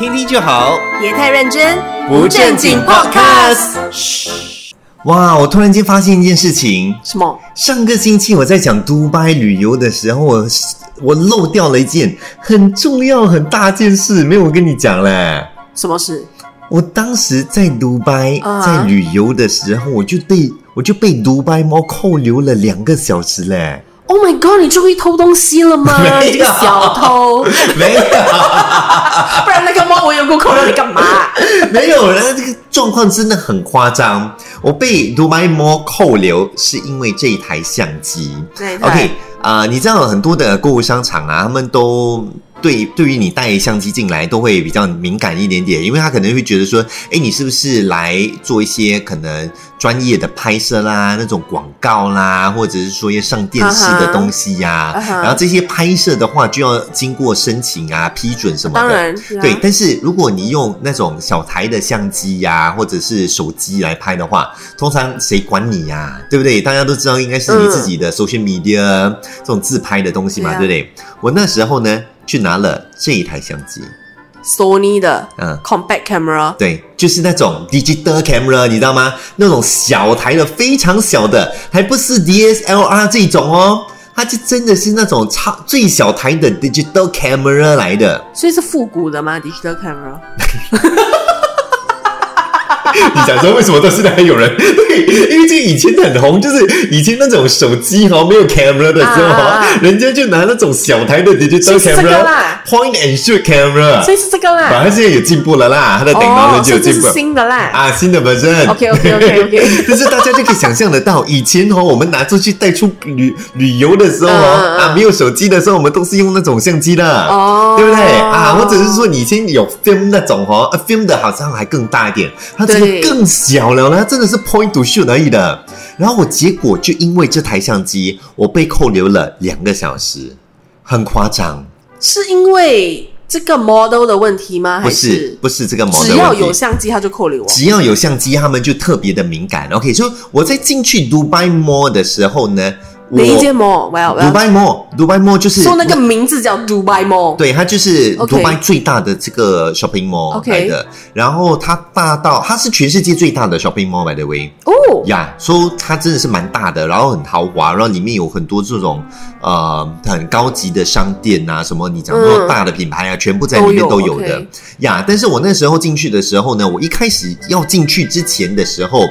听听就好，别太认真，不正经 Podcast。哇！我突然间发现一件事情，什么？上个星期我在讲迪拜旅游的时候，我我漏掉了一件很重要、很大件事，没有跟你讲嘞。什么事？我当时在迪拜在旅游的时候，我就被我就被迪拜猫扣留了两个小时嘞。Oh my god！你终于偷东西了吗？你这个，小偷没有，不然那个猫我有够扣留你干嘛？没有，然后这个状况真的很夸张。我被 dumai 摸扣留是因为这一台相机。对，OK 啊，你知道很多的购物商场啊，他们都。对，对于你带相机进来都会比较敏感一点点，因为他可能会觉得说，哎，你是不是来做一些可能专业的拍摄啦，那种广告啦，或者是说要上电视的东西呀，然后这些拍摄的话就要经过申请啊、批准什么的。当然，对。但是如果你用那种小台的相机呀，或者是手机来拍的话，通常谁管你呀？对不对？大家都知道应该是你自己的 social media 这种自拍的东西嘛，对不对？我那时候呢。去拿了这一台相机，Sony 的，嗯，compact camera，对，就是那种 digital camera，你知道吗？那种小台的，非常小的，还不是 DSLR 这种哦，它就真的是那种超最小台的 digital camera 来的，所以是复古的吗？digital camera。你想说为什么到现在还有人？对，因为这以前很红，就是以前那种手机哈没有 camera 的时候哈，人家就拿那种小台的 digital camera，point and shoot camera，所以是这个啦。反正现在有进步了啦，它的顶脑呢就有进步，新的啦啊，新的本身。OK OK OK OK，但是大家就可以想象得到，以前哈我们拿出去带出旅旅游的时候啊，没有手机的时候，我们都是用那种相机的，哦，对不对啊？或者是说以前有 film 那种哈，film 的好像还更大一点，它这个。更小了呢，真的是 point to shoot 而已的。然后我结果就因为这台相机，我被扣留了两个小时，很夸张。是因为这个 model 的问题吗？不是，不是这个 model。只要有相机，他就扣留我。只要有相机，他们就特别的敏感。OK，所以我在进去 Dubai Mall 的时候呢。哪一间 mall？Dubai Mall，Dubai Mall 就是说那个名字叫 Dubai Mall。对，它就是 Dubai 最大的这个 shopping mall 来的。然后它大到它是全世界最大的 shopping mall by the way。哦呀，说它真的是蛮大的，然后很豪华，然后里面有很多这种呃很高级的商店啊，什么你讲说大的品牌啊，全部在里面都有的呀。但是我那时候进去的时候呢，我一开始要进去之前的时候。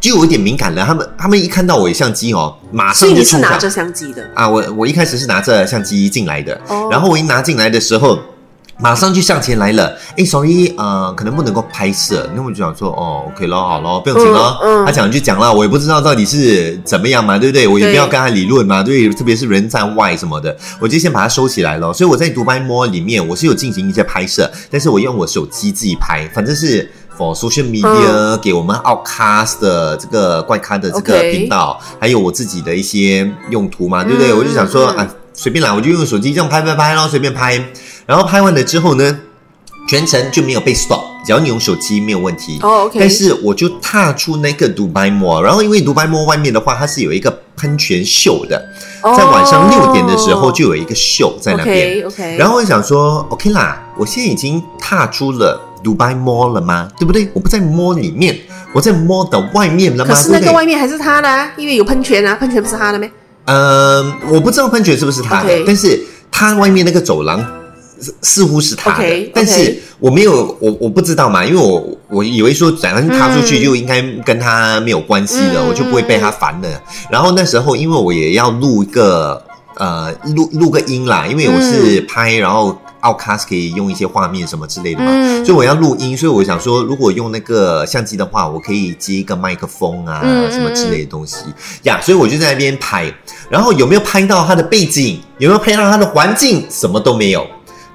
就有一点敏感了，他们他们一看到我有相机哦，马上就冲拿着相机的啊！我我一开始是拿着相机进来的，然后我一拿进来的时候，马上就向前来了。哎，sorry，呃，可能不能够拍摄，那我就想说，哦，OK 咯，好咯，不用紧咯。他讲就讲了，我也不知道到底是怎么样嘛，对不对？我也不要跟他理论嘛，对，特别是人在外什么的，我就先把它收起来了。所以我在独白摸里面，我是有进行一些拍摄，但是我用我手机自己拍，反正是。For social media 给我们 outcast 的这个怪咖的这个频道，还有我自己的一些用途嘛，对不对？我就想说啊，随便来，我就用手机这样拍拍拍咯，随便拍。然后拍完了之后呢，全程就没有被 stop，只要你用手机没有问题。哦，OK。但是我就踏出那个 Dubai Mall，然后因为 Dubai Mall 外面的话，它是有一个喷泉秀的，在晚上六点的时候就有一个秀在那边。OK。然后我想说，OK 啦，我现在已经踏出了。Dubai Mall 了吗？对不对？我不在 Mall 里面，我在 Mall 的外面了吗？可是那个外面还是他的，因为有喷泉啊，喷泉不是他的吗？嗯，我不知道喷泉是不是他的，但是他外面那个走廊似乎是他的，但是我没有，我我不知道嘛，因为我我以为说反正他出去就应该跟他没有关系的，我就不会被他烦了。然后那时候因为我也要录一个呃录录个音啦，因为我是拍然后。Outcast 可以用一些画面什么之类的嘛，所以我要录音，所以我想说，如果用那个相机的话，我可以接一个麦克风啊，什么之类的东西呀，所以我就在那边拍。然后有没有拍到他的背景？有没有拍到他的环境？什么都没有，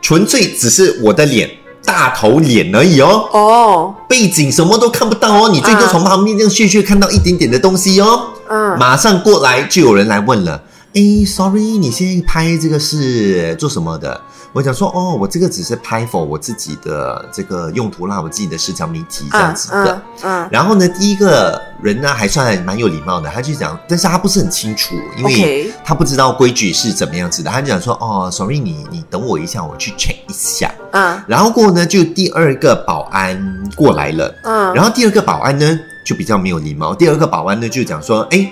纯粹只是我的脸，大头脸而已哦。哦，背景什么都看不到哦，你最多从旁边这样屑屑看到一点点的东西哦。嗯，马上过来就有人来问了，哎，Sorry，你现在拍这个是做什么的？我讲说哦，我这个只是拍 for 我自己的这个用途啦，我自己的社交媒体这样子的。嗯，然后呢，第一个人呢还算蛮有礼貌的，他就讲，但是他不是很清楚，因为他不知道规矩是怎么样子的。他就讲说哦，sorry，你你等我一下，我去 check 一下。嗯，然后过后呢，就第二个保安过来了。嗯，然后第二个保安呢就比较没有礼貌，第二个保安呢就讲说，哎，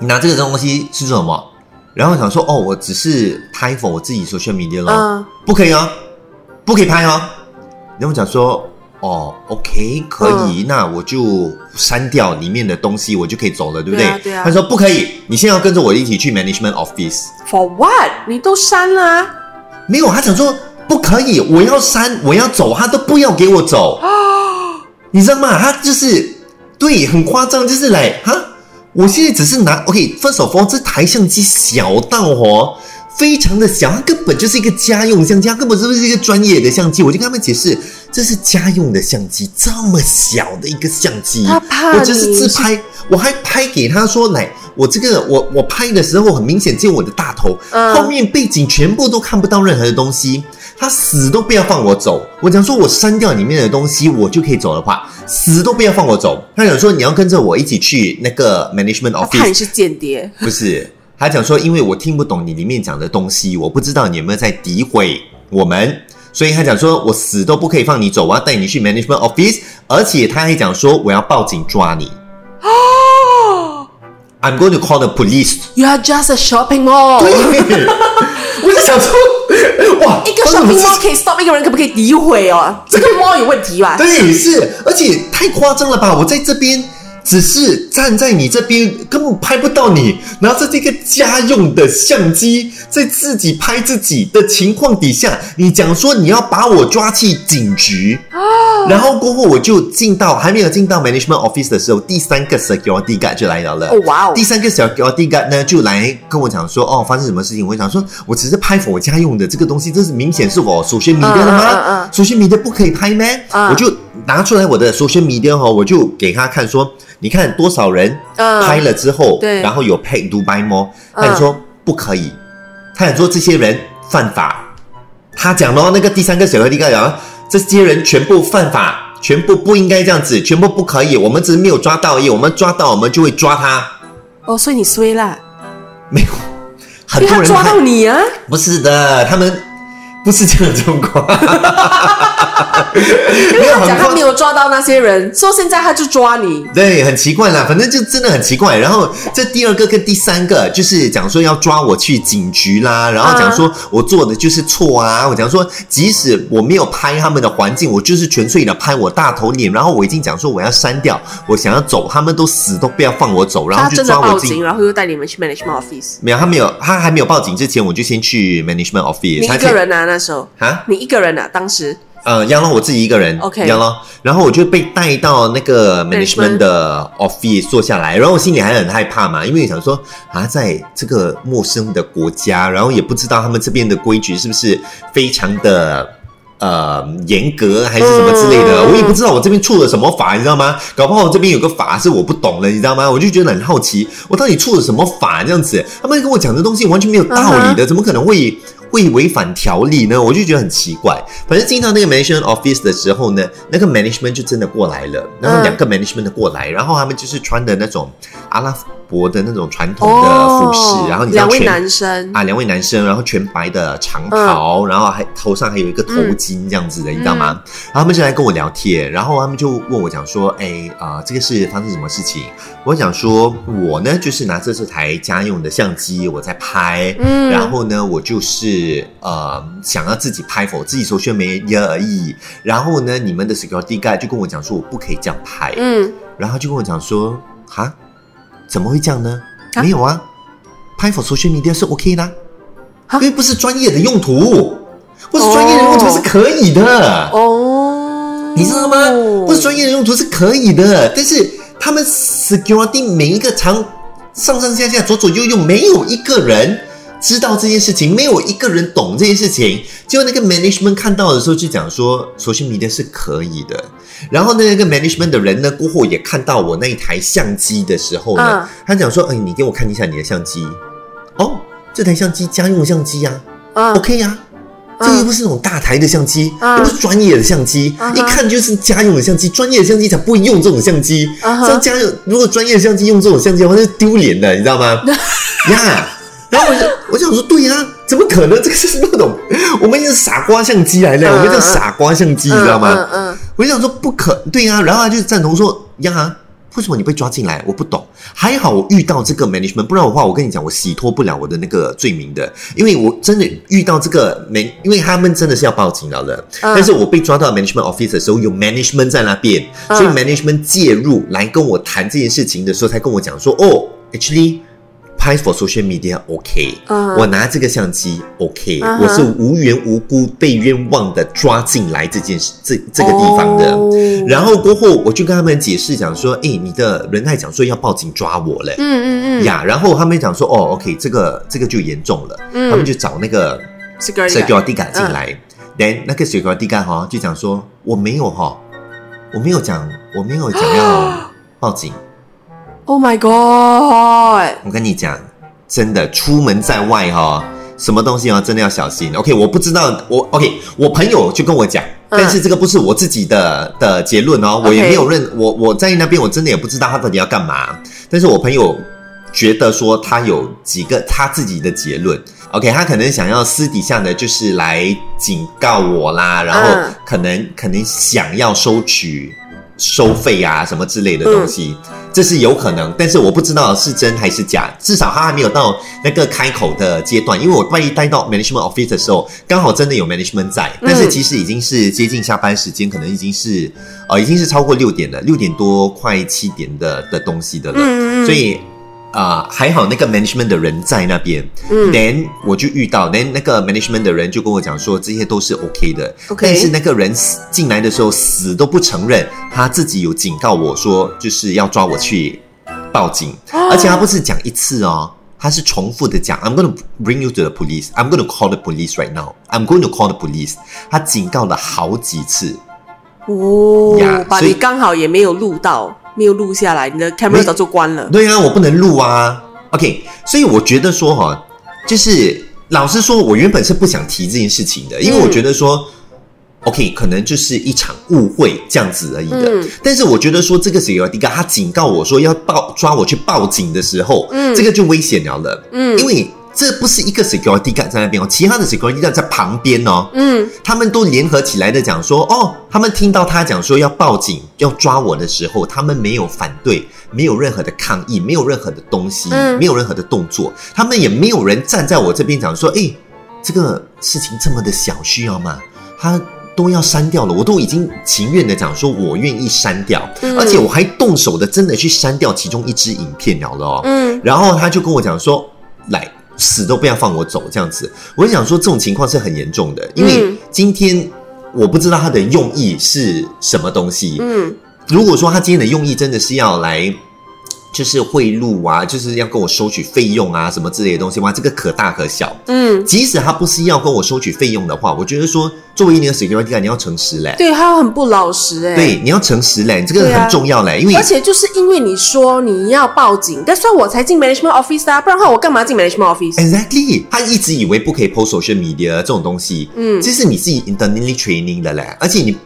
你拿这个东西是做什么？然后想说哦，我只是拍 for 我自己 social media 咯，不可以哦，不可以拍哦。然后讲说哦，OK，可以，那我就删掉里面的东西，我就可以走了，对不对？对啊。他说不可以，你现在要跟着我一起去 management office。For what？你都删了？没有，他想说不可以，我要删，我要走，他都不要给我走啊。你知道吗？他就是对，很夸张，就是来哈。我现在只是拿 OK，first of all，这台相机小到哦，非常的小，它根本就是一个家用相机，它根本就是一个专业的相机。我就跟他们解释，这是家用的相机，这么小的一个相机，我就是自拍，我还拍给他说，来，我这个我我拍的时候很明显只有我的大头，后面背景全部都看不到任何的东西。他死都不要放我走。我讲说，我删掉里面的东西，我就可以走的话，死都不要放我走。他讲说，你要跟着我一起去那个 management office。他你是间谍？不是，他讲说，因为我听不懂你里面讲的东西，我不知道你有没有在诋毁我们，所以他讲说我死都不可以放你走，我要带你去 management office，而且他还讲说我要报警抓你。哦，I'm going to call the police. You are just a shopping mall. 对，我就想说。哇！一个小病猫可以 stop 一个人，可不可以诋毁哦？这个猫有问题吧？对，是，而且太夸张了吧！我在这边。只是站在你这边，根本拍不到你。拿着这个家用的相机，在自己拍自己的情况底下，你讲说你要把我抓去警局啊？然后过后我就进到还没有进到 management office 的时候，第三个 security guard 就来了了。哦哇哦！第三个 security guard 呢就来跟我讲说，哦，发生什么事情？我想说，我只是拍我家用的这个东西，这是明显是我首先迷的了吗？首先迷的不可以拍吗？我就拿出来我的首先迷的哈，我就给他看说。你看多少人拍了之后，然后有配 Dubai Mall，他说不可以，他想说这些人犯法。他讲咯，那个第三个小哥弟讲，这些人全部犯法，全部不应该这样子，全部不可以。我们只是没有抓到而已，我们抓到我们就会抓他。哦，所以你衰了？没有，很多人抓到你啊？不是的，他们。不是这样状况，没有讲他没有抓到那些人，说现在他就抓你，对，很奇怪啦，反正就真的很奇怪。然后这第二个跟第三个就是讲说要抓我去警局啦，然后讲说我做的就是错啊，我讲说即使我没有拍他们的环境，我就是纯粹的拍我大头脸，然后我已经讲说我要删掉，我想要走，他们都死都不要放我走，然后就抓我进，然后又带你们去 management office。没有，他没有，他还没有报警之前，我就先去 management office。你一个人啊？那时候啊，你一个人啊？当时，呃，杨龙我自己一个人，OK，杨龙，然后我就被带到那个 management 的 office 坐下来，然后我心里还很害怕嘛，因为想说啊，在这个陌生的国家，然后也不知道他们这边的规矩是不是非常的。呃，严格还是什么之类的，我也不知道我这边触了什么法，你知道吗？搞不好这边有个法是我不懂的，你知道吗？我就觉得很好奇，我到底触了什么法这样子？他们跟我讲的东西完全没有道理的，怎么可能会？会违反条例呢，我就觉得很奇怪。反正进到那个 management office 的时候呢，那个 management 就真的过来了，然后两个 management 的过来，然后他们就是穿的那种阿拉伯的那种传统的服饰，然后你两位男生啊，两位男生，然后全白的长袍，然后还头上还有一个头巾这样子的，你知道吗？然后他们就来跟我聊天，然后他们就问我讲说，哎啊，这个是发生什么事情？我想说，我呢就是拿着这台家用的相机，我在拍，嗯，然后呢，我就是。是呃，想要自己拍否自己说宣媒而已。然后呢，你们的 security guy 就跟我讲说，我不可以这样拍。嗯，然后就跟我讲说，哈，怎么会这样呢？没有啊，拍否 social media 是 OK 的，因为不是专业的用途，不是专业的用途是可以的。哦，你知道吗？不是专业的用途是可以的，但是他们 security 每一个场上上下下左左右右没有一个人。知道这件事情，没有一个人懂这件事情。就那个 management 看到的时候，就讲说，s o media 是可以的。然后呢，那个 management 的人呢，过后也看到我那一台相机的时候呢，他讲说，哎，你给我看一下你的相机。哦，这台相机家用相机呀，OK 呀，这又不是那种大台的相机，又不是专业的相机，一看就是家用的相机。专业的相机才不会用这种相机。像家用如果专业的相机用这种相机的话，是丢脸的，你知道吗？呀，然后我就 我就想说，对呀，怎么可能？这个是那种 我们是傻瓜相机来的，我们叫傻瓜相机，你知道吗？嗯嗯，我就想说不可对呀，然后他就赞同说呀。为什么你被抓进来？我不懂。还好我遇到这个 management，不然的话，我跟你讲，我洗脱不了我的那个罪名的。因为我真的遇到这个 man，因为他们真的是要报警了的。但是我被抓到 management office 的时候，有 management 在那边，所以 management 介入来跟我谈这件事情的时候，才跟我讲说：“哦，actually。”拍 for social media OK，我拿这个相机 OK，我是无缘无故被冤枉的抓进来这件事这这个地方的。然后过后我就跟他们解释讲说，哎，你的人还讲说要报警抓我嘞，嗯嗯嗯。呀。然后他们讲说，哦 OK，这个这个就严重了，他们就找那个 security guard 进来，then 那个 security guard 哈就讲说，我没有哈，我没有讲，我没有讲要报警。Oh my god！我跟你讲，真的出门在外哈，什么东西啊，真的要小心。OK，我不知道，我 OK，我朋友就跟我讲，但是这个不是我自己的的结论哦，我也没有认我我在那边，我真的也不知道他到底要干嘛。但是我朋友觉得说他有几个他自己的结论。OK，他可能想要私底下的就是来警告我啦，然后可能可能想要收取。收费啊，什么之类的东西，这是有可能，但是我不知道是真还是假。至少他还没有到那个开口的阶段，因为我万一待到 management office 的时候，刚好真的有 management 在，但是其实已经是接近下班时间，可能已经是呃已经是超过六点了，六点多快七点的的东西的了，所以。啊，还好那个 management 的人在那边，嗯，then 我就遇到，then 那个 management 的人就跟我讲说这些都是 OK 的，OK，但是那个人进来的时候死都不承认，他自己有警告我说就是要抓我去报警，而且他不是讲一次哦，他是重复的讲，I'm going to bring you to the police，I'm going to call the police right now，I'm going to call the police，他警告了好几次，哦，把你刚好也没有录到。没有录下来，你的 camera 早就关了。对啊，我不能录啊。OK，所以我觉得说哈，就是老实说，我原本是不想提这件事情的，因为我觉得说，OK，可能就是一场误会这样子而已的。但是我觉得说，这个 security guard 他警告我说要报抓我去报警的时候，嗯，这个就危险了了。嗯，因为。这不是一个 security guard 在那边哦，其他的 security guard 在旁边哦。嗯，他们都联合起来的讲说，哦，他们听到他讲说要报警要抓我的时候，他们没有反对，没有任何的抗议，没有任何的东西，没有任何的动作，他们也没有人站在我这边讲说，哎，这个事情这么的小，需要吗？他都要删掉了，我都已经情愿的讲说，我愿意删掉，而且我还动手的真的去删掉其中一支影片了了哦。嗯，然后他就跟我讲说，来。死都不要放我走，这样子，我想说这种情况是很严重的，因为今天我不知道他的用意是什么东西。嗯，如果说他今天的用意真的是要来。就是贿赂啊，就是要跟我收取费用啊，什么之类的东西哇，这个可大可小。嗯，即使他不是要跟我收取费用的话，我觉得说作为一名 security guard，你要诚实嘞。对他很不老实哎。对，你要诚实嘞，这个很重要嘞，因为而且就是因为你说你要报警，但是我才进 management office 啊，不然的话我干嘛进 management office exactly，他一直以为不可以 post social media 这种东西，嗯，这是你自己 internally training 的嘞，而且你。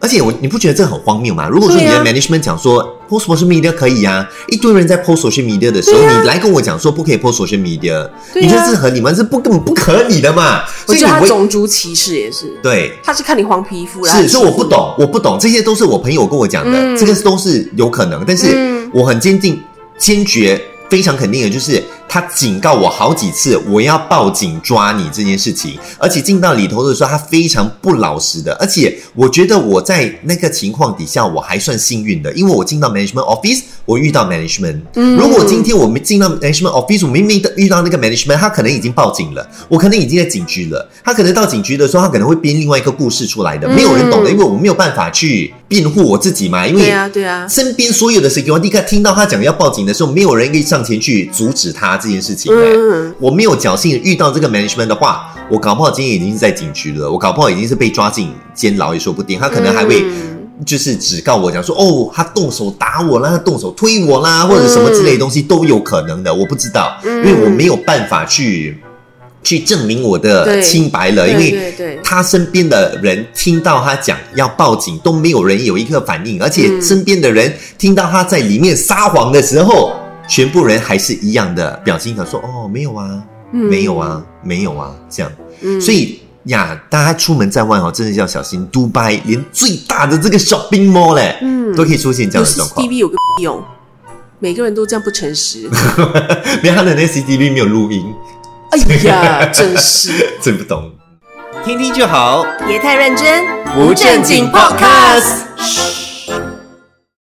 而且我你不觉得这很荒谬吗？如果说你的 management 讲说 post social media 可以啊，一堆人在 post social media 的时候，你来跟我讲说不可以 post social media，你觉得这合你吗？这不根本不可理的嘛！所以他种族歧视也是，对，他是看你黄皮肤，是，所以我不懂，我不懂，这些都是我朋友跟我讲的，这个都是有可能，但是我很坚定、坚决、非常肯定的，就是。他警告我好几次，我要报警抓你这件事情，而且进到里头的时候，他非常不老实的，而且我觉得我在那个情况底下，我还算幸运的，因为我进到 management office，我遇到 management。如果今天我们进到 management office，我明明的遇到那个 management，他可能已经报警了，我可能已经在警局了，他可能到警局的时候，他可能会编另外一个故事出来的，没有人懂的，因为我没有办法去辩护我自己嘛，因为对啊对啊，身边所有的 security guard 听到他讲要报警的时候，没有人可以上前去阻止他。这件事情，我没有侥幸遇到这个 management 的话，我搞不好今天已经是在警局了，我搞不好已经是被抓进监牢也说不定。他可能还会就是只告我讲说，哦，他动手打我啦，他动手推我啦，或者什么之类的东西都有可能的，我不知道，因为我没有办法去去证明我的清白了，因为他身边的人听到他讲要报警，都没有人有一个反应，而且身边的人听到他在里面撒谎的时候，全部人还是一样的表情，他说：“哦，没有啊，没有啊，没有啊。”这样，所以呀，大家出门在外哦，真的要小心。杜拜连最大的这个 shopping mall 嘞，嗯，都可以出现这样的状况。C T V 有个用，每个人都这样不诚实，没有他的那 C T V 没有录音。哎呀，真是 真不懂，听听就好，别太认真，不正经 Podcast。